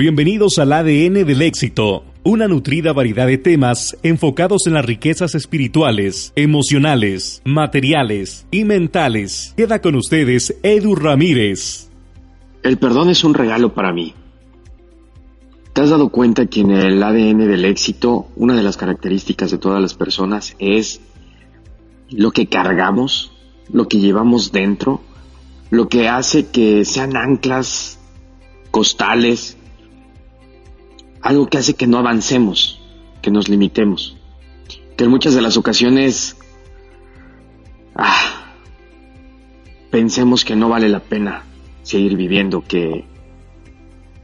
Bienvenidos al ADN del éxito, una nutrida variedad de temas enfocados en las riquezas espirituales, emocionales, materiales y mentales. Queda con ustedes Edu Ramírez. El perdón es un regalo para mí. ¿Te has dado cuenta que en el ADN del éxito una de las características de todas las personas es lo que cargamos, lo que llevamos dentro, lo que hace que sean anclas, costales, algo que hace que no avancemos, que nos limitemos, que en muchas de las ocasiones ah, pensemos que no vale la pena seguir viviendo, que,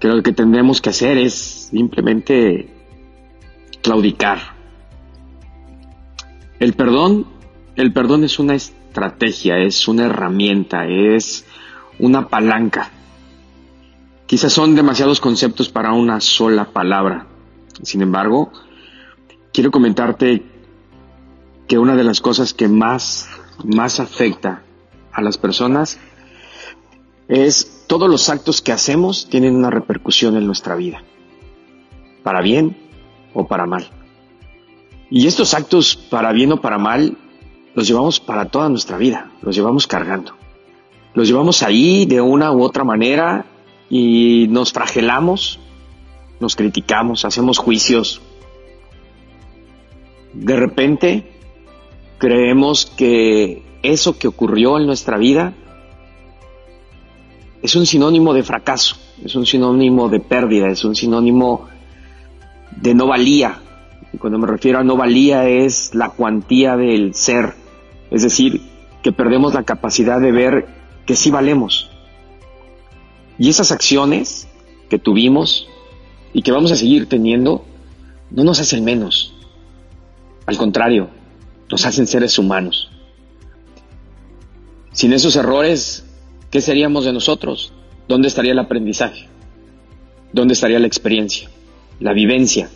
que lo que tendremos que hacer es simplemente claudicar. El perdón, el perdón es una estrategia, es una herramienta, es una palanca Quizás son demasiados conceptos para una sola palabra. Sin embargo, quiero comentarte que una de las cosas que más, más afecta a las personas es todos los actos que hacemos tienen una repercusión en nuestra vida, para bien o para mal. Y estos actos, para bien o para mal, los llevamos para toda nuestra vida, los llevamos cargando. Los llevamos ahí de una u otra manera y nos fragelamos, nos criticamos, hacemos juicios. De repente creemos que eso que ocurrió en nuestra vida es un sinónimo de fracaso, es un sinónimo de pérdida, es un sinónimo de no valía. Y cuando me refiero a no valía es la cuantía del ser, es decir, que perdemos la capacidad de ver que sí valemos, y esas acciones que tuvimos y que vamos a seguir teniendo no nos hacen menos. Al contrario, nos hacen seres humanos. Sin esos errores, ¿qué seríamos de nosotros? ¿Dónde estaría el aprendizaje? ¿Dónde estaría la experiencia? La vivencia?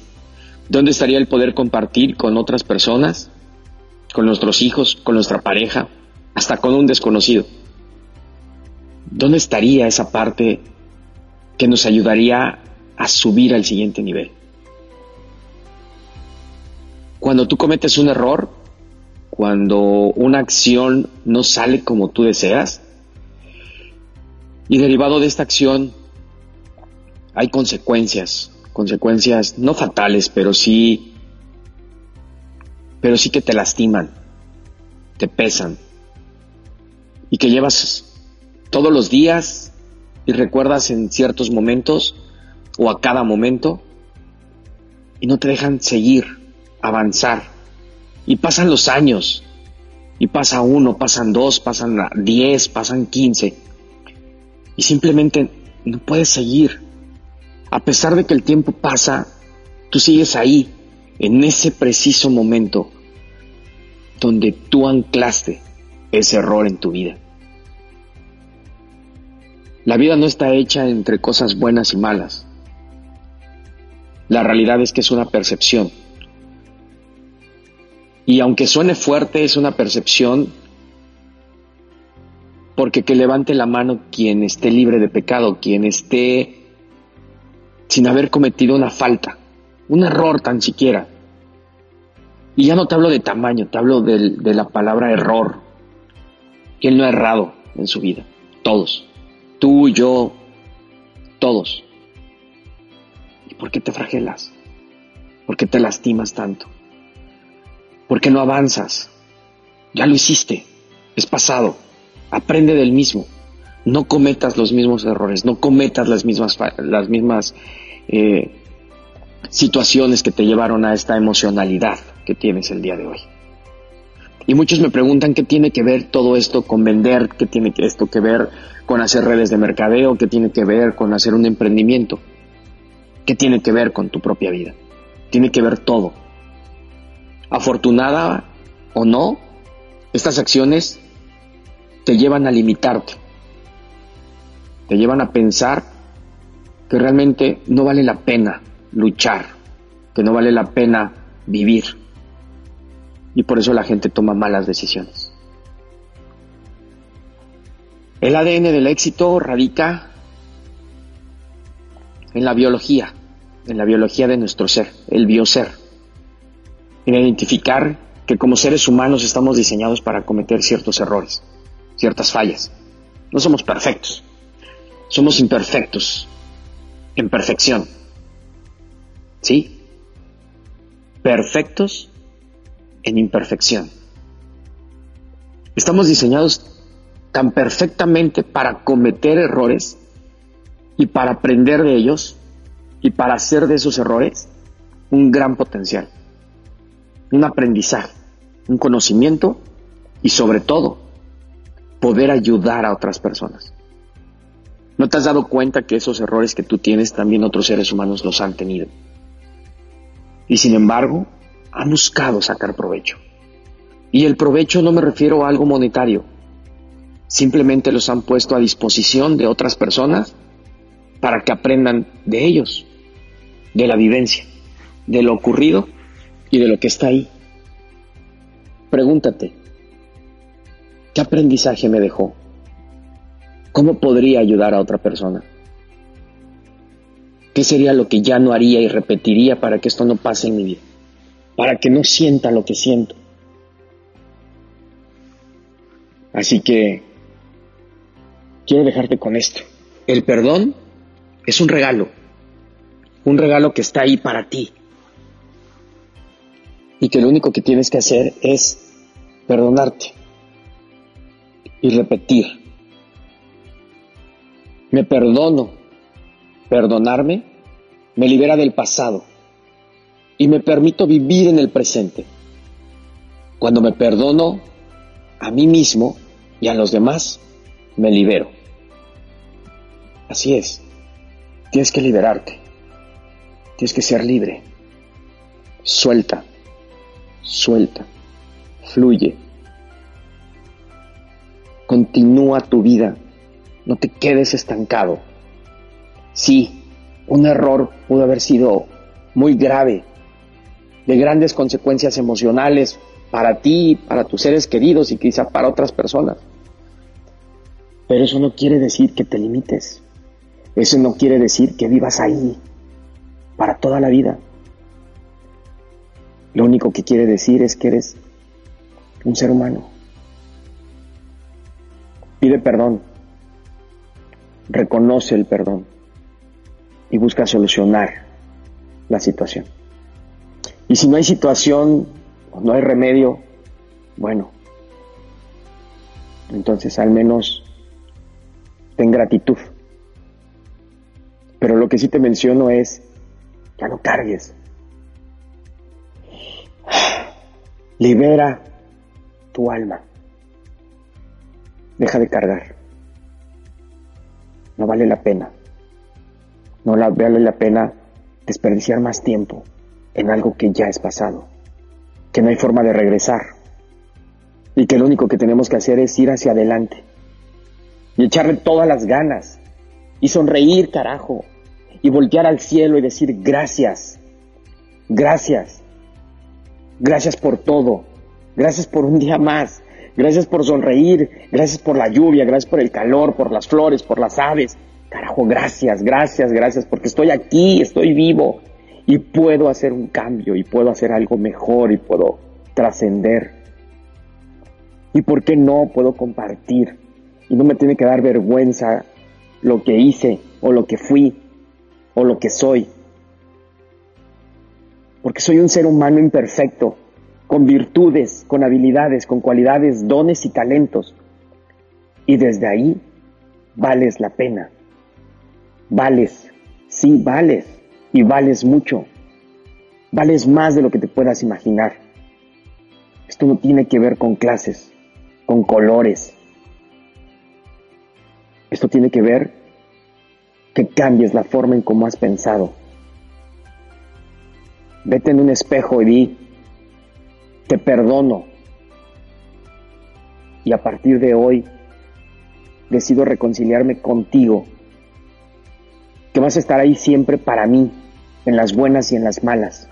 ¿Dónde estaría el poder compartir con otras personas? Con nuestros hijos, con nuestra pareja, hasta con un desconocido. ¿Dónde estaría esa parte que nos ayudaría a subir al siguiente nivel? Cuando tú cometes un error, cuando una acción no sale como tú deseas, y derivado de esta acción hay consecuencias, consecuencias no fatales, pero sí, pero sí que te lastiman, te pesan, y que llevas todos los días y recuerdas en ciertos momentos o a cada momento y no te dejan seguir, avanzar. Y pasan los años, y pasa uno, pasan dos, pasan diez, pasan quince, y simplemente no puedes seguir. A pesar de que el tiempo pasa, tú sigues ahí, en ese preciso momento donde tú anclaste ese error en tu vida. La vida no está hecha entre cosas buenas y malas. La realidad es que es una percepción. Y aunque suene fuerte, es una percepción porque que levante la mano quien esté libre de pecado, quien esté sin haber cometido una falta, un error tan siquiera. Y ya no te hablo de tamaño, te hablo de, de la palabra error. ¿Quién no ha errado en su vida? Todos. Tú, yo, todos. ¿Y por qué te fragelas? ¿Por qué te lastimas tanto? ¿Por qué no avanzas? Ya lo hiciste, es pasado, aprende del mismo. No cometas los mismos errores, no cometas las mismas, las mismas eh, situaciones que te llevaron a esta emocionalidad que tienes el día de hoy. Y muchos me preguntan qué tiene que ver todo esto con vender, qué tiene esto que ver con hacer redes de mercadeo, qué tiene que ver con hacer un emprendimiento, qué tiene que ver con tu propia vida. Tiene que ver todo. Afortunada o no, estas acciones te llevan a limitarte, te llevan a pensar que realmente no vale la pena luchar, que no vale la pena vivir. Y por eso la gente toma malas decisiones. El ADN del éxito radica en la biología, en la biología de nuestro ser, el bioser, en identificar que como seres humanos estamos diseñados para cometer ciertos errores, ciertas fallas. No somos perfectos, somos imperfectos, en perfección. ¿Sí? Perfectos en imperfección. Estamos diseñados tan perfectamente para cometer errores y para aprender de ellos y para hacer de esos errores un gran potencial, un aprendizaje, un conocimiento y sobre todo poder ayudar a otras personas. ¿No te has dado cuenta que esos errores que tú tienes también otros seres humanos los han tenido? Y sin embargo, han buscado sacar provecho. Y el provecho no me refiero a algo monetario. Simplemente los han puesto a disposición de otras personas para que aprendan de ellos, de la vivencia, de lo ocurrido y de lo que está ahí. Pregúntate, ¿qué aprendizaje me dejó? ¿Cómo podría ayudar a otra persona? ¿Qué sería lo que ya no haría y repetiría para que esto no pase en mi vida? Para que no sienta lo que siento. Así que quiero dejarte con esto. El perdón es un regalo. Un regalo que está ahí para ti. Y que lo único que tienes que hacer es perdonarte y repetir. Me perdono. Perdonarme me libera del pasado y me permito vivir en el presente. Cuando me perdono a mí mismo y a los demás, me libero. Así es. Tienes que liberarte. Tienes que ser libre. Suelta. Suelta. Fluye. Continúa tu vida. No te quedes estancado. Sí, un error pudo haber sido muy grave, de grandes consecuencias emocionales para ti, para tus seres queridos y quizá para otras personas. Pero eso no quiere decir que te limites. Eso no quiere decir que vivas ahí para toda la vida. Lo único que quiere decir es que eres un ser humano. Pide perdón. Reconoce el perdón. Y busca solucionar la situación. Y si no hay situación, no hay remedio, bueno, entonces al menos ten gratitud pero lo que sí te menciono es, ya no cargues. Libera tu alma. Deja de cargar. No vale la pena. No vale la pena desperdiciar más tiempo en algo que ya es pasado. Que no hay forma de regresar. Y que lo único que tenemos que hacer es ir hacia adelante. Y echarle todas las ganas y sonreír, carajo, y voltear al cielo y decir gracias, gracias, gracias por todo, gracias por un día más, gracias por sonreír, gracias por la lluvia, gracias por el calor, por las flores, por las aves. Carajo, gracias, gracias, gracias, porque estoy aquí, estoy vivo y puedo hacer un cambio y puedo hacer algo mejor y puedo trascender. ¿Y por qué no puedo compartir? Y no me tiene que dar vergüenza lo que hice o lo que fui o lo que soy. Porque soy un ser humano imperfecto, con virtudes, con habilidades, con cualidades, dones y talentos. Y desde ahí vales la pena. Vales, sí, vales. Y vales mucho. Vales más de lo que te puedas imaginar. Esto no tiene que ver con clases, con colores, esto tiene que ver que cambies la forma en cómo has pensado. Vete en un espejo y di, te perdono. Y a partir de hoy decido reconciliarme contigo. Que vas a estar ahí siempre para mí, en las buenas y en las malas.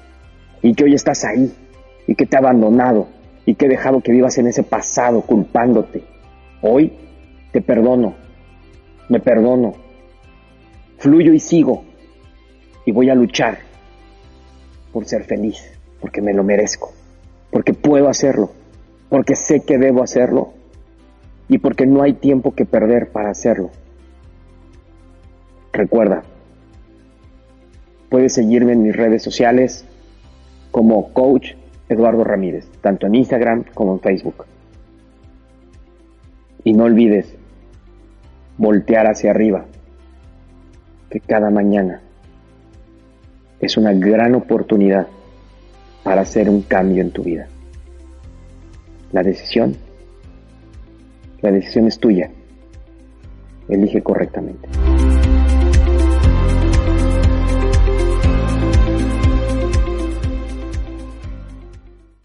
Y que hoy estás ahí y que te he abandonado y que he dejado que vivas en ese pasado culpándote. Hoy te perdono me perdono, fluyo y sigo, y voy a luchar por ser feliz, porque me lo merezco, porque puedo hacerlo, porque sé que debo hacerlo y porque no hay tiempo que perder para hacerlo. Recuerda, puedes seguirme en mis redes sociales como coach Eduardo Ramírez, tanto en Instagram como en Facebook. Y no olvides voltear hacia arriba, que cada mañana es una gran oportunidad para hacer un cambio en tu vida. La decisión, la decisión es tuya. Elige correctamente.